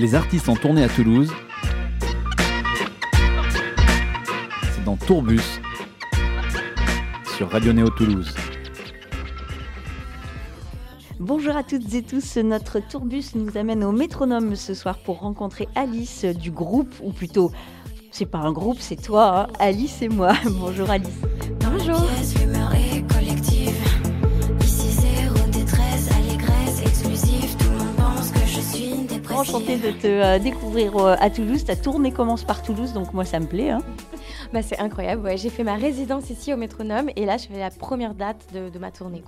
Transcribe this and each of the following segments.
Les artistes en tournée à Toulouse. C'est dans Tourbus sur Radio Néo Toulouse. Bonjour à toutes et tous, notre tourbus nous amène au métronome ce soir pour rencontrer Alice du groupe, ou plutôt, c'est pas un groupe, c'est toi, hein, Alice et moi. Bonjour Alice. Bonjour. Enchantée de te euh, découvrir euh, à Toulouse. Ta tournée commence par Toulouse, donc moi ça me plaît. Hein. Bah, c'est incroyable, ouais. j'ai fait ma résidence ici au métronome et là je fais la première date de, de ma tournée.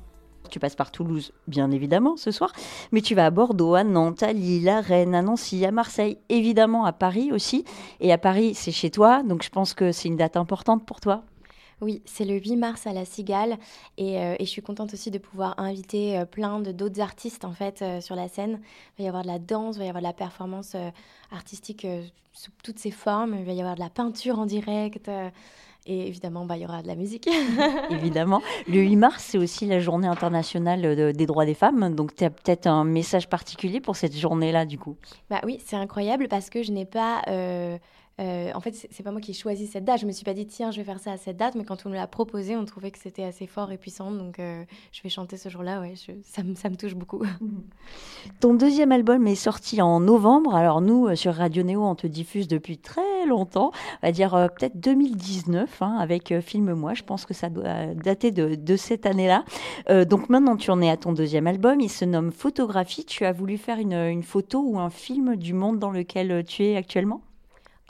Tu passes par Toulouse, bien évidemment, ce soir, mais tu vas à Bordeaux, à Nantes, à Lille, à Rennes, à Nancy, à Marseille, évidemment à Paris aussi. Et à Paris, c'est chez toi, donc je pense que c'est une date importante pour toi. Oui, c'est le 8 mars à la Cigale et, euh, et je suis contente aussi de pouvoir inviter euh, plein de d'autres artistes en fait euh, sur la scène. Il va y avoir de la danse, il va y avoir de la performance artistique sous toutes ses formes, il va y avoir de la peinture en direct et évidemment bah, il y aura de la musique. évidemment. Le 8 mars, c'est aussi la journée internationale de- des droits des femmes, donc tu as peut-être un message particulier pour cette journée-là du coup? Bah oui, c'est incroyable parce que je n'ai pas. euh, en fait, c'est pas moi qui ai choisi cette date. Je me suis pas dit, tiens, je vais faire ça à cette date, mais quand on me l'a proposé, on trouvait que c'était assez fort et puissant. Donc, euh, je vais chanter ce jour-là. Ouais, ça, me- touche beaucoup. Ton deuxième album est sorti en novembre. Alors nous, euh, sur Radio Néo, on te diffuse depuis très longtemps, on va dire euh, peut-être 2019, hein, avec euh, Filme-moi. Je pense que ça doit dater de, de cette année-là. Euh, donc maintenant, tu en es à ton deuxième album. Il se nomme Photographie. Tu as voulu faire une, photo ou un film du monde dans lequel euh, tu es actuellement?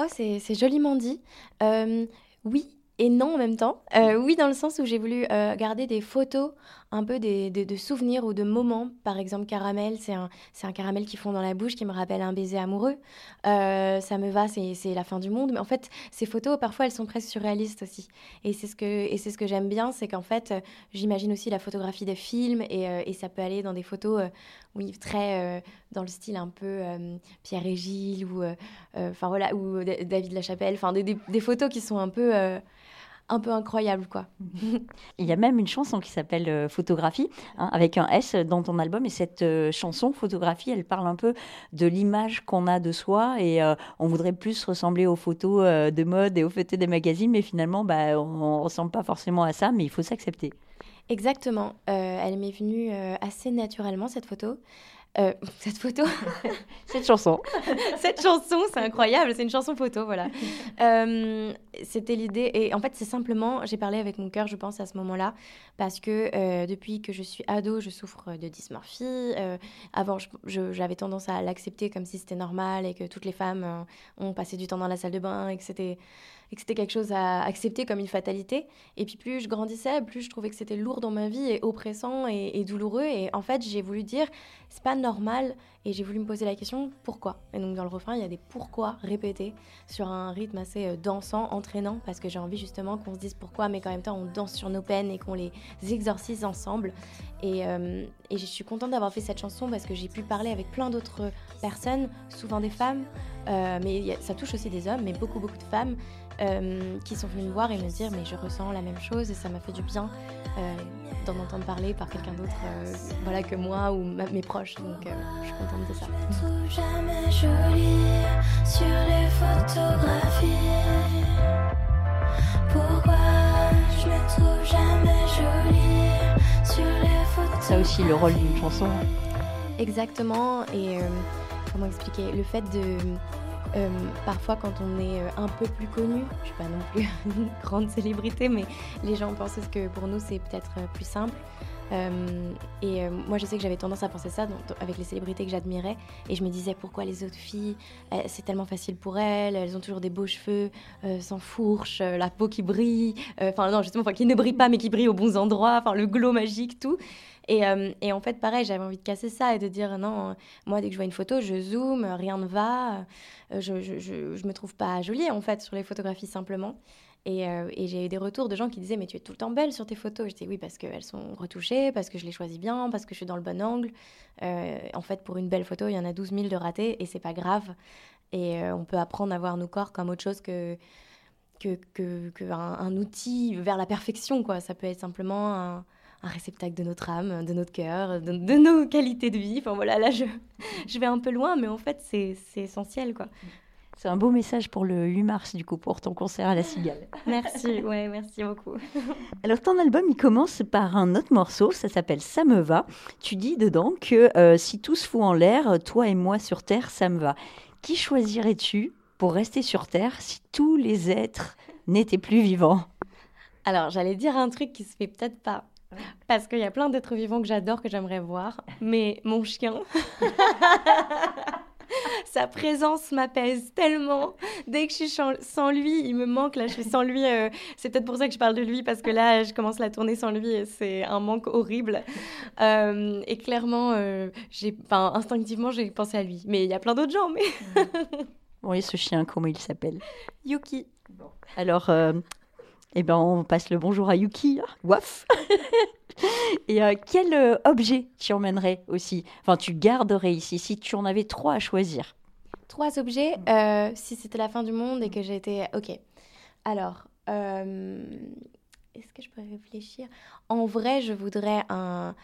Oh, c'est joliment dit. Euh, oui et non en même temps. Euh, oui, dans le sens où j'ai voulu euh, garder des photos, un peu des, de souvenirs ou de moments. Par exemple, caramel, c'est un, un caramel qui fond dans la bouche qui me rappelle un baiser amoureux. Euh, ça me va, c'est la fin du monde. Mais en fait, ces photos, parfois, elles sont presque surréalistes aussi. Et c'est ce que, ce que j'aime bien, c'est qu'en fait, euh, j'imagine aussi la photographie des films et, euh, et ça peut aller dans des photos, euh, oui, très dans le style un peu Pierre et Gilles ou, enfin voilà, ou David Lachapelle, enfin des, des- photos qui sont un peu, un peu incroyables, quoi. Il y a même une chanson qui s'appelle euh, Photographie, hein, avec un S dans ton album. Et cette euh, chanson, Photographie, elle parle un peu de l'image qu'on a de soi. Et euh, on voudrait plus ressembler aux photos euh, de mode et aux photos des magazines. Mais finalement, bah, on ne ressemble pas forcément à ça, mais il faut s'accepter. Exactement. Euh, elle m'est venue assez naturellement, cette photo. Euh, cette photo, Cette chanson. cette chanson, c'est incroyable, c'est une chanson photo, voilà. Euh, C'était l'idée, et en fait, c'est simplement, j'ai parlé avec mon cœur, je pense, à ce moment-là, parce que euh, depuis que je suis ado, je souffre de dysmorphie. Avant, j'avais tendance à l'accepter comme si c'était normal et que toutes les femmes ont passé du temps dans la salle de bain et que c'était et que c'était quelque chose à accepter comme une fatalité. Et puis plus je grandissais, plus je trouvais que c'était lourd dans ma vie et oppressant et, douloureux. Et en fait, j'ai voulu dire, c'est pas normal. Et j'ai voulu me poser la question, pourquoi? Et donc dans le refrain, il y a des pourquoi répétés sur un rythme assez euh, dansant, entraînant, parce que j'ai envie justement qu'on se dise pourquoi, mais qu'en même temps on danse sur nos peines et qu'on les exorcise ensemble. Et, euh, je suis contente d'avoir fait cette chanson parce que j'ai pu parler avec plein d'autres personnes, souvent des femmes, euh, mais ça touche aussi des hommes, mais beaucoup beaucoup de femmes euh, qui sont venues me voir et me dire mais je ressens la même chose et ça m'a fait du bien euh, d'en entendre parler par quelqu'un d'autre euh, voilà que moi ou ma- mes proches donc je suis contente de ça. Je me trouve jamais jolie sur les photographies. Pourquoi je me trouve jamais jolie sur les photos Ça aussi, le rôle d'une chanson. Exactement. Et comment expliquer? Le fait de. Euh, parfois, quand on est euh, un peu plus connu, je suis pas non plus une grande célébrité, mais les gens pensent que pour nous c'est peut-être euh, plus simple. Et moi, je sais que j'avais tendance à penser ça avec les célébrités que j'admirais. Et je me disais pourquoi les autres filles, c'est tellement facile pour elles, elles ont toujours des beaux cheveux, sans fourche, la peau qui brille, enfin non, justement, qui ne brille pas mais qui brille aux bons endroits, enfin le glow magique, tout. Et, euh, et en fait, pareil, j'avais envie de casser ça et de dire non, moi, dès que je vois une photo, je zoome, rien ne va, euh, je, je, me trouve pas jolie en fait sur les photographies simplement. Et, euh, et j'ai eu des retours de gens qui disaient mais tu es tout le temps belle sur tes photos. Je dis oui parce qu'elles sont retouchées, parce que je les choisis bien, parce que je suis dans le bon angle. En fait, pour une belle photo, il y en a 12 000 de ratés et c'est pas grave. Et on peut apprendre à voir nos corps comme autre chose que que, que, que un, un outil vers la perfection quoi. Ça peut être simplement un, un réceptacle de notre âme, de notre cœur, de, de nos qualités de vie. Enfin voilà, là, je, je vais un peu loin, mais en fait, c'est c'est essentiel, quoi. C'est un beau message pour le 8 mars, du coup, pour ton concert à la Cigale. Merci, ouais, merci beaucoup. Alors, ton album, il commence par un autre morceau, ça s'appelle Ça me va. Tu dis dedans que euh, si tout se fout en l'air, toi et moi sur Terre, ça me va. Qui choisirais-tu pour rester sur Terre si tous les êtres n'étaient plus vivants? Alors, j'allais dire un truc qui se fait peut-être pas. Parce qu'il y a plein d'êtres vivants que j'adore, que j'aimerais voir. Mais mon chien, sa présence m'apaise tellement. Dès que je suis sans lui, il me manque. Là, je suis sans lui. euh, c'est peut-être pour ça que je parle de lui, parce que là, je commence la tournée sans lui et c'est un manque horrible. Euh, et clairement, euh, j'ai, instinctivement, j'ai pensé à lui. Mais il y a plein d'autres gens. Mais et ce chien, comment il s'appelle? Yuki. Alors, eh ben, on passe le bonjour à Yuki. hein. Waf Et euh, quel euh, objet tu emmènerais aussi? Enfin, tu garderais ici si tu en avais trois à choisir. Trois objets, euh, si c'était la fin du monde et que j'étais... Ok. Alors, est-ce que je peux réfléchir? En vrai, je voudrais un...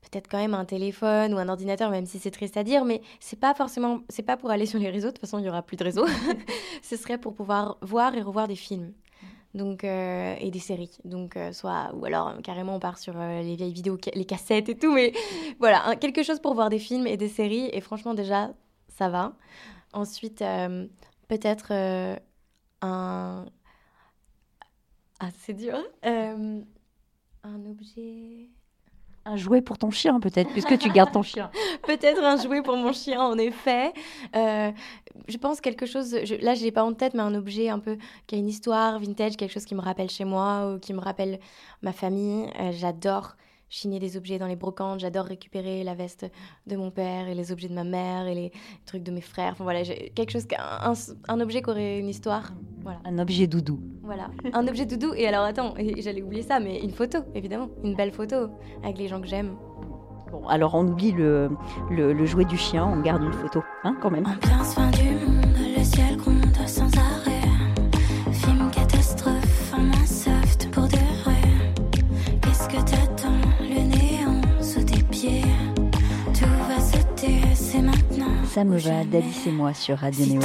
Peut-être quand même un téléphone ou un ordinateur, même si c'est triste à dire, mais c'est pas forcément, c'est pas pour aller sur les réseaux. De toute façon, il y aura plus de réseaux. Ce serait pour pouvoir voir et revoir des films, donc euh, et des séries. Donc euh, soit ou alors euh, carrément on part sur les vieilles vidéos, les cassettes et tout, mais voilà, quelque chose pour voir des films et des séries. Et franchement, déjà, ça va. Ensuite, peut-être un. Ah, c'est dur. Euh, un objet. Un jouet pour ton chien, peut-être, puisque tu gardes ton chien. Peut-être un jouet pour mon chien, en effet. Euh, je pense quelque chose. là, je l'ai pas en tête, mais un objet un peu qui a une histoire vintage, quelque chose qui me rappelle chez moi ou qui me rappelle ma famille. Euh, J'adore chiner des objets dans les brocantes. J'adore récupérer la veste de mon père et les objets de ma mère et les trucs de mes frères. Enfin voilà, quelque chose, un, un- un objet qui aurait une histoire. Voilà. Un objet doudou. Voilà, un objet doudou. Et alors, attends, et j'allais oublier ça, mais une photo, évidemment. Une belle photo avec les gens que j'aime. Bon, alors on oublie le, le, le jouet du chien, on garde une photo, hein, quand même. Ambiance fin du monde, le ciel maintenant. Ça me ou va jamais. d'Alice et moi sur Radio Néo.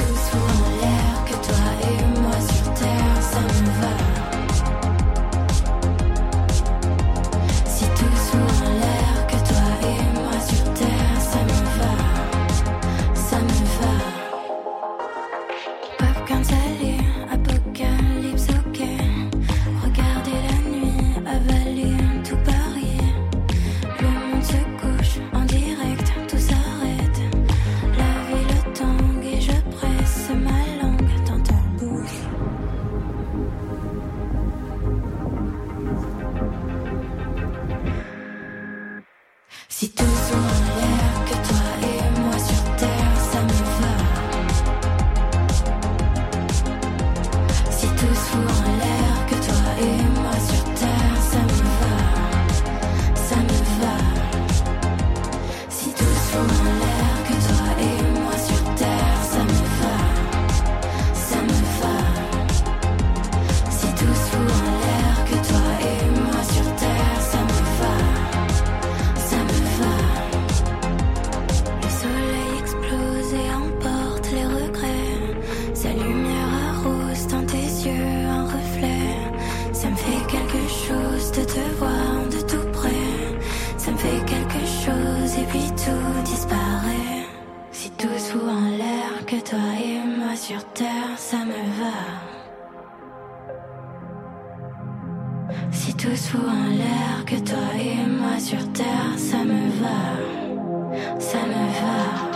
Se fout en l'air, que toi et moi sur terre, ça me va. Si tout se fout en l'air, que toi et moi sur terre, ça me va. Ça me va.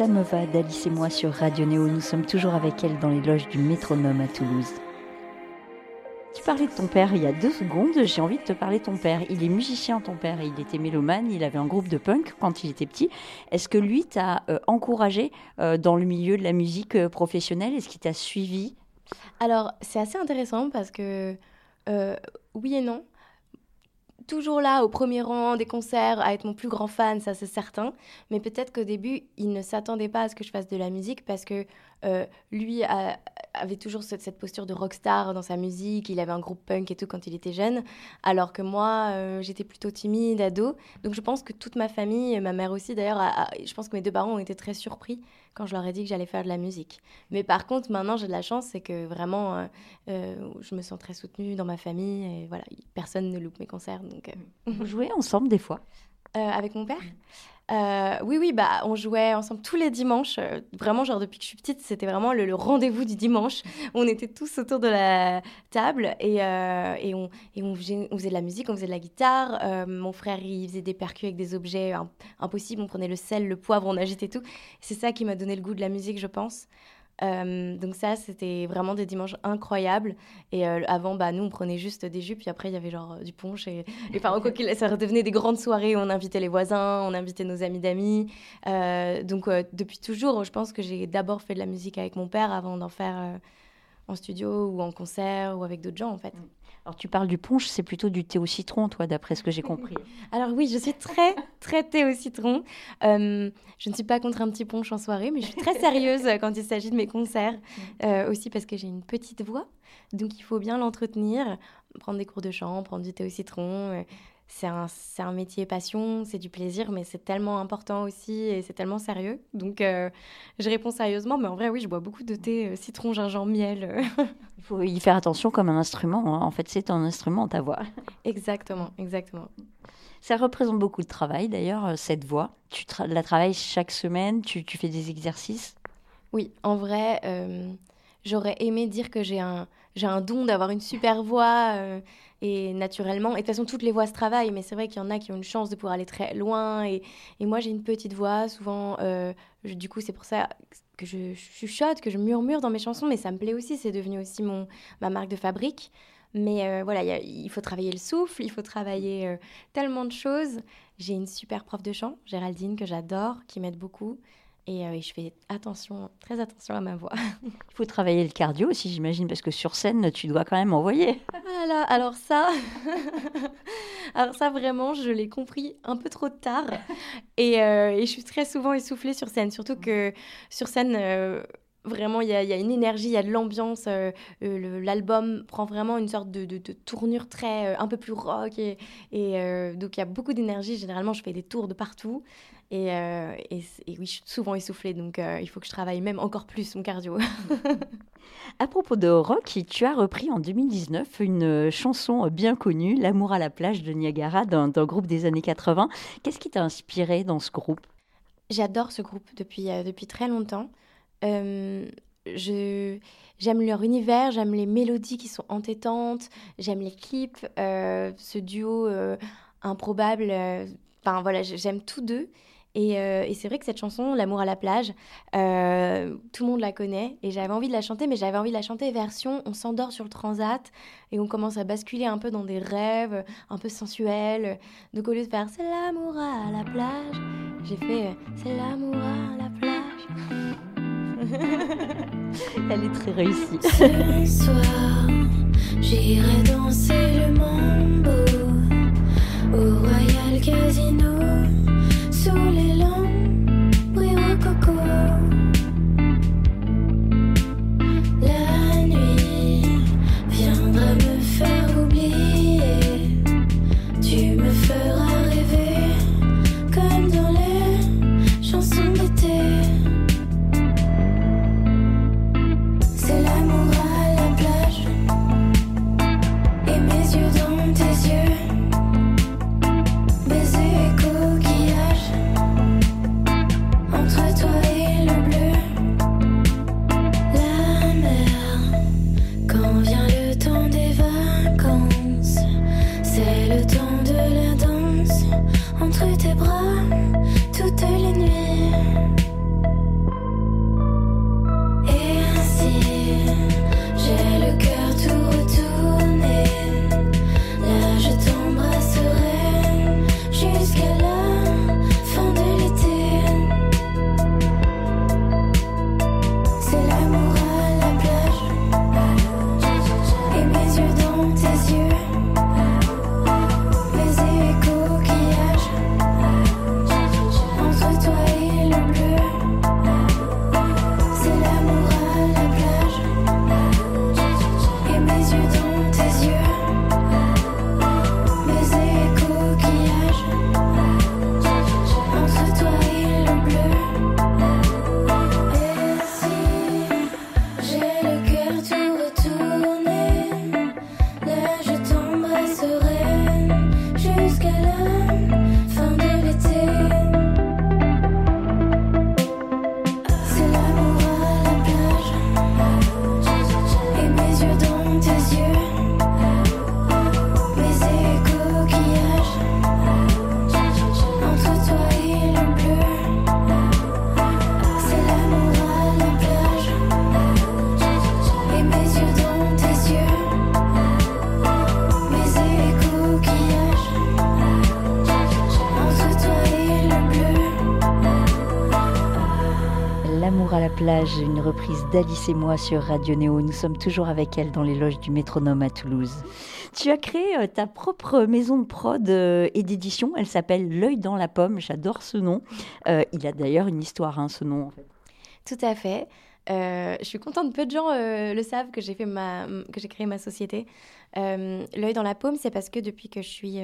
Ça me va d'Alice et moi sur Radio Néo. Nous sommes toujours avec elle dans les loges du métronome à Toulouse. tu parlais de ton père il y a deux secondes, j'ai envie de te parler de ton père. Il est musicien, ton père, il était mélomane, il avait un groupe de punk quand il était petit. Est-ce que lui t'a euh, encouragé euh, dans le milieu de la musique euh, professionnelle? Est-ce qu'il t'a suivi? Alors, c'est assez intéressant parce que oui et non. Toujours là, au premier rang des concerts, à être mon plus grand fan, ça c'est certain. Mais peut-être qu'au début, il ne s'attendait pas à ce que je fasse de la musique parce que euh, lui avait toujours cette, posture de rockstar dans sa musique. Il avait un groupe punk et tout quand il était jeune. Alors que moi, euh, j'étais plutôt timide, ado. Donc je pense que toute ma famille, ma mère aussi d'ailleurs, je pense que mes deux parents ont été très surpris quand je leur ai dit que j'allais faire de la musique. Mais par contre, maintenant, j'ai de la chance, c'est que vraiment, euh, euh, je me sens très soutenue dans ma famille. Et voilà, personne ne loupe mes concerts. Donc, euh, Vous jouez ensemble des fois? Avec mon père? Euh, Oui, oui, bah, on jouait ensemble tous les dimanches. Euh, vraiment, genre depuis que je suis petite, c'était vraiment le, rendez-vous du dimanche. On était tous autour de la table et, euh, on, faisait, de la musique, on faisait de la guitare. Mon frère, il faisait des percus avec des objets im- impossibles. On prenait le sel, le poivre, on agitait tout. C'est ça qui m'a donné le goût de la musique, je pense. Euh, donc ça, c'était vraiment des dimanches incroyables. Et euh, avant, bah, nous, on prenait juste des jus, puis après, il y avait genre euh, du punch. Et, et enfin, quoi qu'il, ça redevenait des grandes soirées où on invitait les voisins, on invitait nos amis d'amis. Euh, donc depuis toujours, je pense que j'ai d'abord fait de la musique avec mon père avant d'en faire en studio ou en concert ou avec d'autres gens, en fait. Alors tu parles du punch, c'est plutôt du thé au citron, toi, d'après ce que j'ai compris. Alors oui, je suis très, très thé au citron. Euh, je ne suis pas contre un petit punch en soirée, mais je suis très sérieuse quand il s'agit de mes concerts. Euh, aussi parce que j'ai une petite voix, donc il faut bien l'entretenir, prendre des cours de chant, prendre du thé au citron. euh, C'est un, un métier passion, c'est du plaisir, mais c'est tellement important aussi et c'est tellement sérieux. Donc euh, je réponds sérieusement, mais en vrai, oui, je bois beaucoup de thé euh, citron, gingembre, miel. Il faut y faire attention comme un instrument. hein. En fait, c'est un instrument, ta voix. exactement, exactement. Ça représente beaucoup de travail, d'ailleurs, euh, cette voix. Tu tra- la travailles chaque semaine, tu, tu fais des exercices? Oui, en vrai, euh, j'aurais aimé dire que j'ai un, un don d'avoir une super voix et naturellement. Et de toute façon, toutes les voix se travaillent, mais c'est vrai qu'il y en a qui ont une chance de pouvoir aller très loin. Et, et moi, j'ai une petite voix, souvent. euh, du coup, c'est pour ça que je chuchote, que je murmure dans mes chansons, mais ça me plaît aussi. C'est devenu aussi mon, ma marque de fabrique. Mais euh, voilà, il faut travailler le souffle, il faut travailler euh, tellement de choses. J'ai une super prof de chant, Géraldine, que j'adore, qui m'aide beaucoup. Et, euh, et je fais attention, très attention à ma voix. Il faut travailler le cardio aussi, j'imagine, parce que sur scène, tu dois quand même envoyer. Voilà, alors ça, alors ça vraiment, je l'ai compris un peu trop tard. Et, euh, et je suis très souvent essoufflée sur scène, surtout que sur scène, euh, vraiment, il y, a- il y a une énergie, il y a de l'ambiance. euh, L'album prend vraiment une sorte de, de- de tournure très, euh, un peu plus rock. Et, et, euh, donc, il y a beaucoup d'énergie. Généralement, je fais des tours de partout. Et, euh, et, oui, je suis souvent essoufflée, donc euh, il faut que je travaille même encore plus mon cardio. À propos de rock, tu as repris en 2019 une euh, chanson bien connue, L'amour à la plage de Niagara, d'un groupe des années 80. Qu'est-ce qui t'a inspiré dans ce groupe? J'adore ce groupe depuis, euh, depuis très longtemps. Je, j'aime leur univers, j'aime les mélodies qui sont entêtantes, j'aime les clips, ce duo improbable. Enfin voilà, j'aime tous deux. Et, euh, et c'est vrai que cette chanson, L'amour à la plage, euh, tout le monde la connaît. Et j'avais envie de la chanter, mais j'avais envie de la chanter version on s'endort sur le transat et on commence à basculer un peu dans des rêves un peu sensuels. Donc au lieu de faire c'est l'amour à la plage, j'ai fait c'est l'amour à la plage. Elle est très réussie. Ce soir, j'irai danser le mambo d'Alice et moi sur Radio Néo. Nous sommes toujours avec elle dans les loges du métronome à Toulouse. Tu as créé euh, ta propre maison de prod euh, et d'édition. Elle s'appelle L'œil dans la pomme. J'adore ce nom. Euh, il a d'ailleurs une histoire, hein, ce nom. Tout à fait. Je suis contente, peu de gens le savent que j'ai créé ma société. L'œil dans la paume, c'est parce que depuis que je suis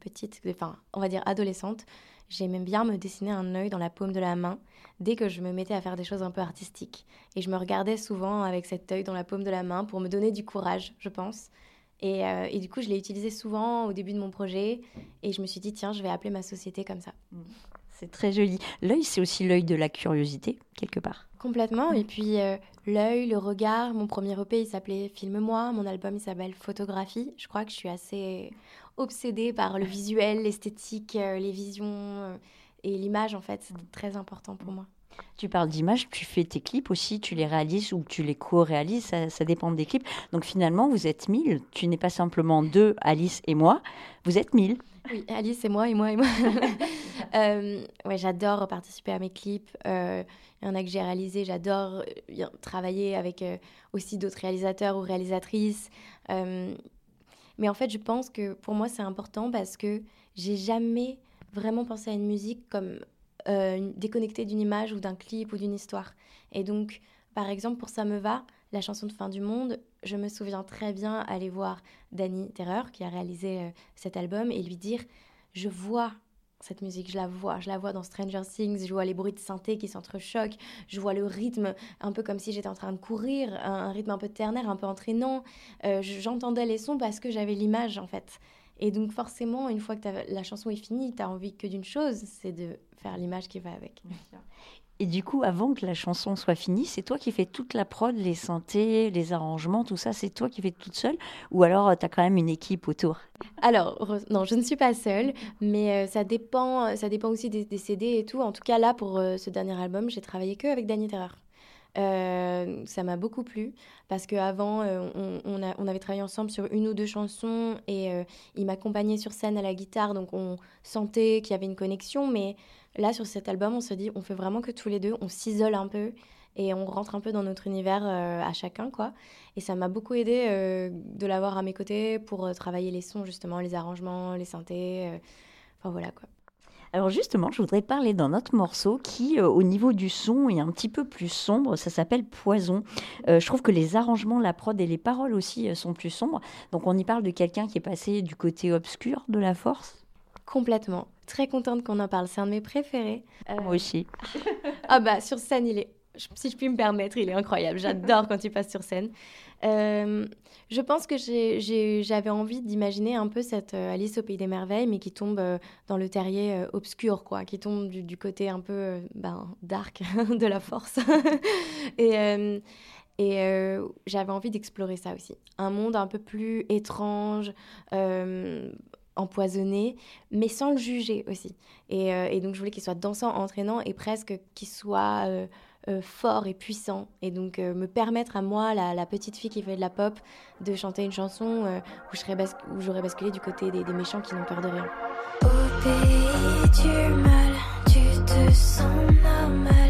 petite, enfin, on va dire adolescente, j'aimais bien me dessiner un œil dans la paume de la main dès que je me mettais à faire des choses un peu artistiques. Et je me regardais souvent avec cet œil dans la paume de la main pour me donner du courage, je pense. Et, euh, et du coup, je l'ai utilisé souvent au début de mon projet. Et je me suis dit, tiens, je vais appeler ma société comme ça. C'est très joli. L'œil, c'est aussi l'œil de la curiosité, quelque part. Complètement. Et puis euh, l'œil, le regard. Mon premier EP, il s'appelait Filme-moi. Mon album, il s'appelle Photographie. Je crois que je suis assez obsédée par le visuel, l'esthétique, euh, les visions euh, et l'image, en fait. C'est très important pour moi. Tu parles d'image, tu fais tes clips aussi, tu les réalises ou tu les co-réalises, ça, ça dépend des clips. Donc finalement, vous êtes mille. Tu n'es pas simplement deux, Alice et moi, vous êtes mille. Oui, Alice et moi, et moi, et moi. Euh, ouais, j'adore participer à mes clips. Euh, Il y en a que j'ai réalisé. J'adore travailler avec euh, aussi d'autres réalisateurs ou réalisatrices. Mais en fait, je pense que pour moi, c'est important parce que j'ai jamais vraiment pensé à une musique comme euh, déconnectée d'une image ou d'un clip ou d'une histoire. Et donc, par exemple, pour Ça me va, la chanson de fin du monde, je me souviens très bien aller voir Danny Terreur, qui a réalisé euh, cet album, et lui dire Je vois cette musique, je la vois, je la vois dans Stranger Things, je vois les bruits de synthé qui s'entrechoquent, je vois le rythme un peu comme si j'étais en train de courir, un, rythme un peu ternaire, un peu entraînant. Euh, je- J'entendais les sons parce que j'avais l'image en fait. Et donc forcément, une fois que la chanson est finie, tu as envie que d'une chose, c'est de faire l'image qui va avec. Et du coup, avant que la chanson soit finie, c'est toi qui fais toute la prod, les synthés, les arrangements, tout ça, c'est toi qui fais toute seule Ou alors tu as quand même une équipe autour? Alors, non, je ne suis pas seule, mais euh, ça, dépend, ça dépend aussi des, CD et tout. En tout cas, là, pour euh, ce dernier album, j'ai travaillé que avec Danny Terreur. Euh, ça m'a beaucoup plu parce qu'avant, on, on, avait travaillé ensemble sur une ou deux chansons et euh, il m'accompagnait sur scène à la guitare, donc on sentait qu'il y avait une connexion. Mais là, sur cet album, on se dit, on fait vraiment que tous les deux, on s'isole un peu et on rentre un peu dans notre univers euh, à chacun, quoi. Et ça m'a beaucoup aidé euh, de l'avoir à mes côtés pour euh, travailler les sons, justement, les arrangements, les synthés. Enfin voilà quoi. Alors justement, je voudrais parler d'un autre morceau qui, euh, au niveau du son, est un petit peu plus sombre. Ça s'appelle Poison. Euh, je trouve que les arrangements, la prod et les paroles aussi euh, sont plus sombres. Donc on y parle de quelqu'un qui est passé du côté obscur de la force? Complètement. Très contente qu'on en parle. C'est un de mes préférés. Euh, Moi aussi. Ah bah sur scène, il est, si je puis me permettre, il est incroyable. J'adore quand il passe sur scène. Euh, je pense que j'avais envie d'imaginer un peu cette euh, Alice au pays des merveilles, mais qui tombe euh, dans le terrier obscur, quoi, qui tombe du, du côté un peu ben, dark de la force. et et j'avais envie d'explorer ça aussi. Un monde un peu plus étrange, empoisonné, mais sans le juger aussi. Et, euh, et donc je voulais qu'il soit dansant, entraînant et presque qu'il soit euh, euh, fort et puissant. Et donc me permettre à moi, la, petite fille qui fait de la pop, de chanter une chanson où je où j'aurais basculé du côté des, méchants qui n'ont peur de rien. Au pays du tu te sens normal.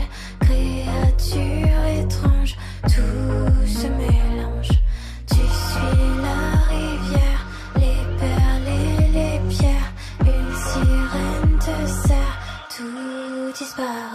Tout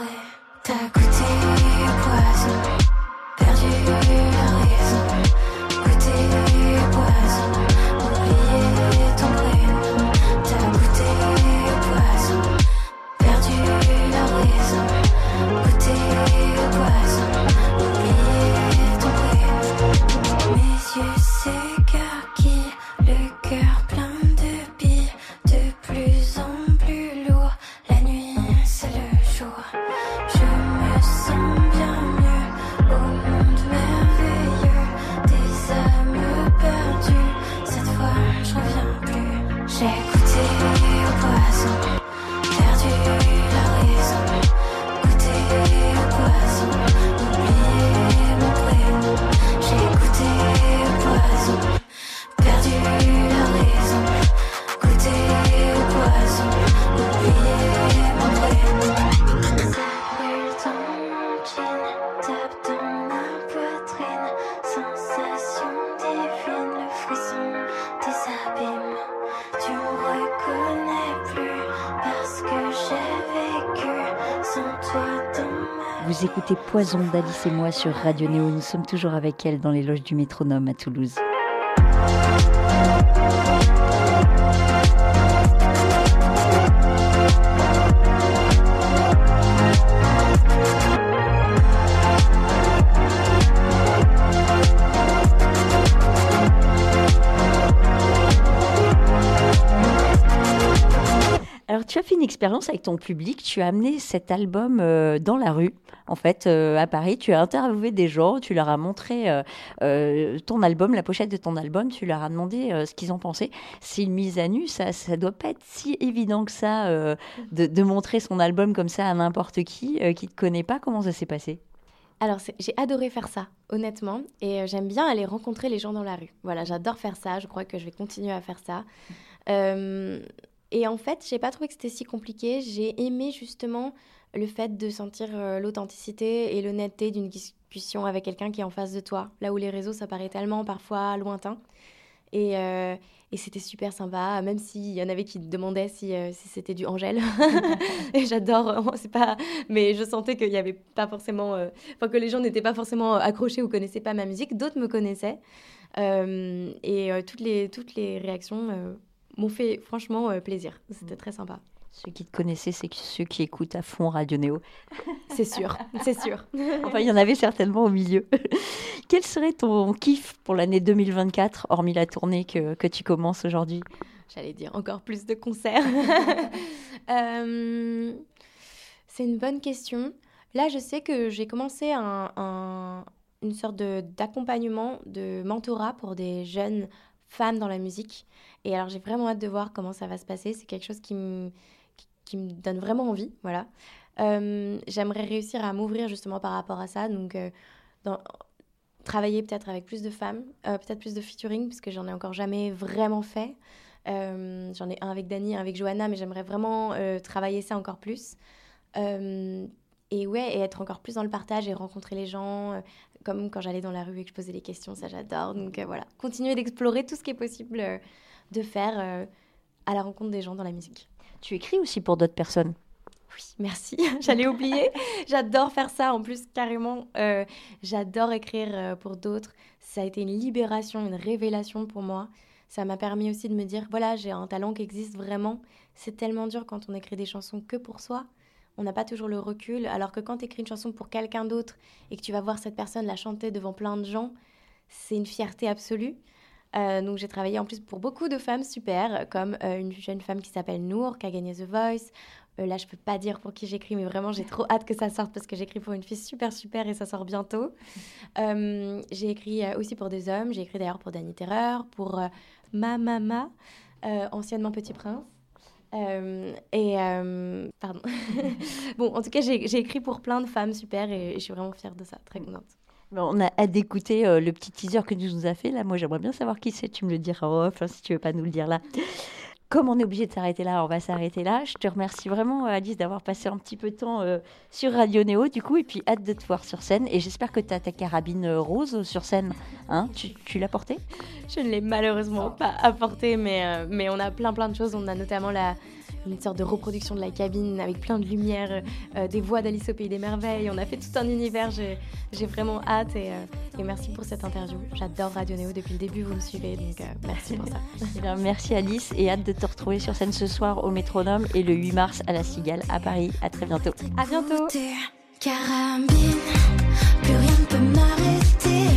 Vous écoutez Poison d'Alice et moi sur Radio Néo. Nous sommes toujours avec elle dans les loges du métronome à Toulouse. Une expérience avec ton public. Tu as amené cet album euh, dans la rue, en fait, euh, à Paris. Tu as interviewé des gens, tu leur as montré euh, ton album, la pochette de ton album. Tu leur as demandé ce qu'ils en pensaient. C'est une mise à nu, ça, ça doit pas être si évident que ça de, montrer son album comme ça à n'importe qui qui te connaît pas. Comment ça s'est passé? Alors, j'ai adoré faire ça, honnêtement. Et j'aime bien aller rencontrer les gens dans la rue. Voilà, j'adore faire ça. Je crois que je vais continuer à faire ça. Et en fait, j'ai pas trouvé que c'était si compliqué. J'ai aimé justement le fait de sentir euh, l'authenticité et l'honnêteté d'une discussion avec quelqu'un qui est en face de toi. Là où les réseaux, ça paraît tellement parfois lointain. Et, euh, et c'était super sympa, même s'il y en avait qui demandaient si, euh, si c'était du Angèle. et j'adore, c'est pas... Mais je sentais qu'il y avait pas forcément... euh, Enfin, que les gens n'étaient pas forcément accrochés ou connaissaient pas ma musique. D'autres me connaissaient. Et toutes, les, toutes les réactions m'ont fait franchement euh, plaisir. C'était très sympa. Ceux qui te connaissaient, c'est ceux qui écoutent à fond Radio Néo. C'est sûr, c'est sûr. Enfin, il y en avait certainement au milieu. Quel serait ton kiff pour l'année 2024, hormis la tournée que, que tu commences aujourd'hui? J'allais dire encore plus de concerts. Euh, c'est une bonne question. Là, je sais que j'ai commencé un- un- une sorte de- d'accompagnement, de mentorat pour des jeunes femmes dans la musique. Et alors, j'ai vraiment hâte de voir comment ça va se passer. C'est quelque chose qui me, qui, me donne vraiment envie. Voilà. Euh, J'aimerais réussir à m'ouvrir justement par rapport à ça. Donc, euh, travailler peut-être avec plus de femmes, euh, peut-être plus de featuring, parce que j'en ai encore jamais vraiment fait. J'en ai un avec Dani, un avec Johanna, mais j'aimerais vraiment travailler ça encore plus. Et ouais, et être encore plus dans le partage et rencontrer les gens, comme quand j'allais dans la rue et que je posais des questions, ça j'adore. Donc euh, voilà, continuer d'explorer tout ce qui est possible euh, de faire euh, à la rencontre des gens dans la musique. Tu écris aussi pour d'autres personnes. Oui, merci. J'allais oublier. J'adore faire ça. En plus, carrément, euh, j'adore écrire euh, pour d'autres. Ça a été une libération, une révélation pour moi. Ça m'a permis aussi de me dire, voilà, j'ai un talent qui existe vraiment. C'est tellement dur quand on écrit des chansons que pour soi. On n'a pas toujours le recul. Alors que quand tu écris une chanson pour quelqu'un d'autre et que tu vas voir cette personne la chanter devant plein de gens, c'est une fierté absolue. Euh, donc j'ai travaillé en plus pour beaucoup de femmes super, comme euh, une jeune femme qui s'appelle Nour, qui a gagné The Voice. Euh, là, je peux pas dire pour qui j'écris, mais vraiment, j'ai trop hâte que ça sorte parce que j'écris pour une fille super super et ça sort bientôt. J'ai écrit aussi pour des hommes. J'ai écrit d'ailleurs pour Danny Terreur, pour Ma Mama, anciennement Petit Prince. Euh, et euh, pardon. bon, en tout cas, j'ai écrit pour plein de femmes super et, je suis vraiment fière de ça, très contente. Bon, On a hâte d'écouter euh, le petit teaser que tu nous as fait. Là, moi, j'aimerais bien savoir qui c'est. Tu me le diras hein, si tu veux pas nous le dire là. Comme on est obligé de s'arrêter là, on va s'arrêter là. Je te remercie vraiment, euh, Alice, d'avoir passé un petit peu de temps euh, sur Radio Néo, du coup, et puis hâte de te voir sur scène. Et j'espère que tu as ta carabine euh, rose sur scène. Hein tu tu l'as portée? Je ne l'ai malheureusement pas apporté, mais, euh, mais on a plein plein de choses. On a notamment la, une sorte de reproduction de la cabine avec plein de lumière, euh, des voix d'Alice au Pays des Merveilles. On a fait tout un univers. J'ai vraiment hâte et, euh, et merci pour cette interview. J'adore Radio Néo depuis le début, vous me suivez, donc euh, merci pour ça. Eh bien, Merci Alice, et hâte de te retrouver sur scène ce soir au Métronome et le 8 mars à la Cigale à Paris. À très bientôt. À bientôt! Carabine, plus rien ne peut m'arrêter.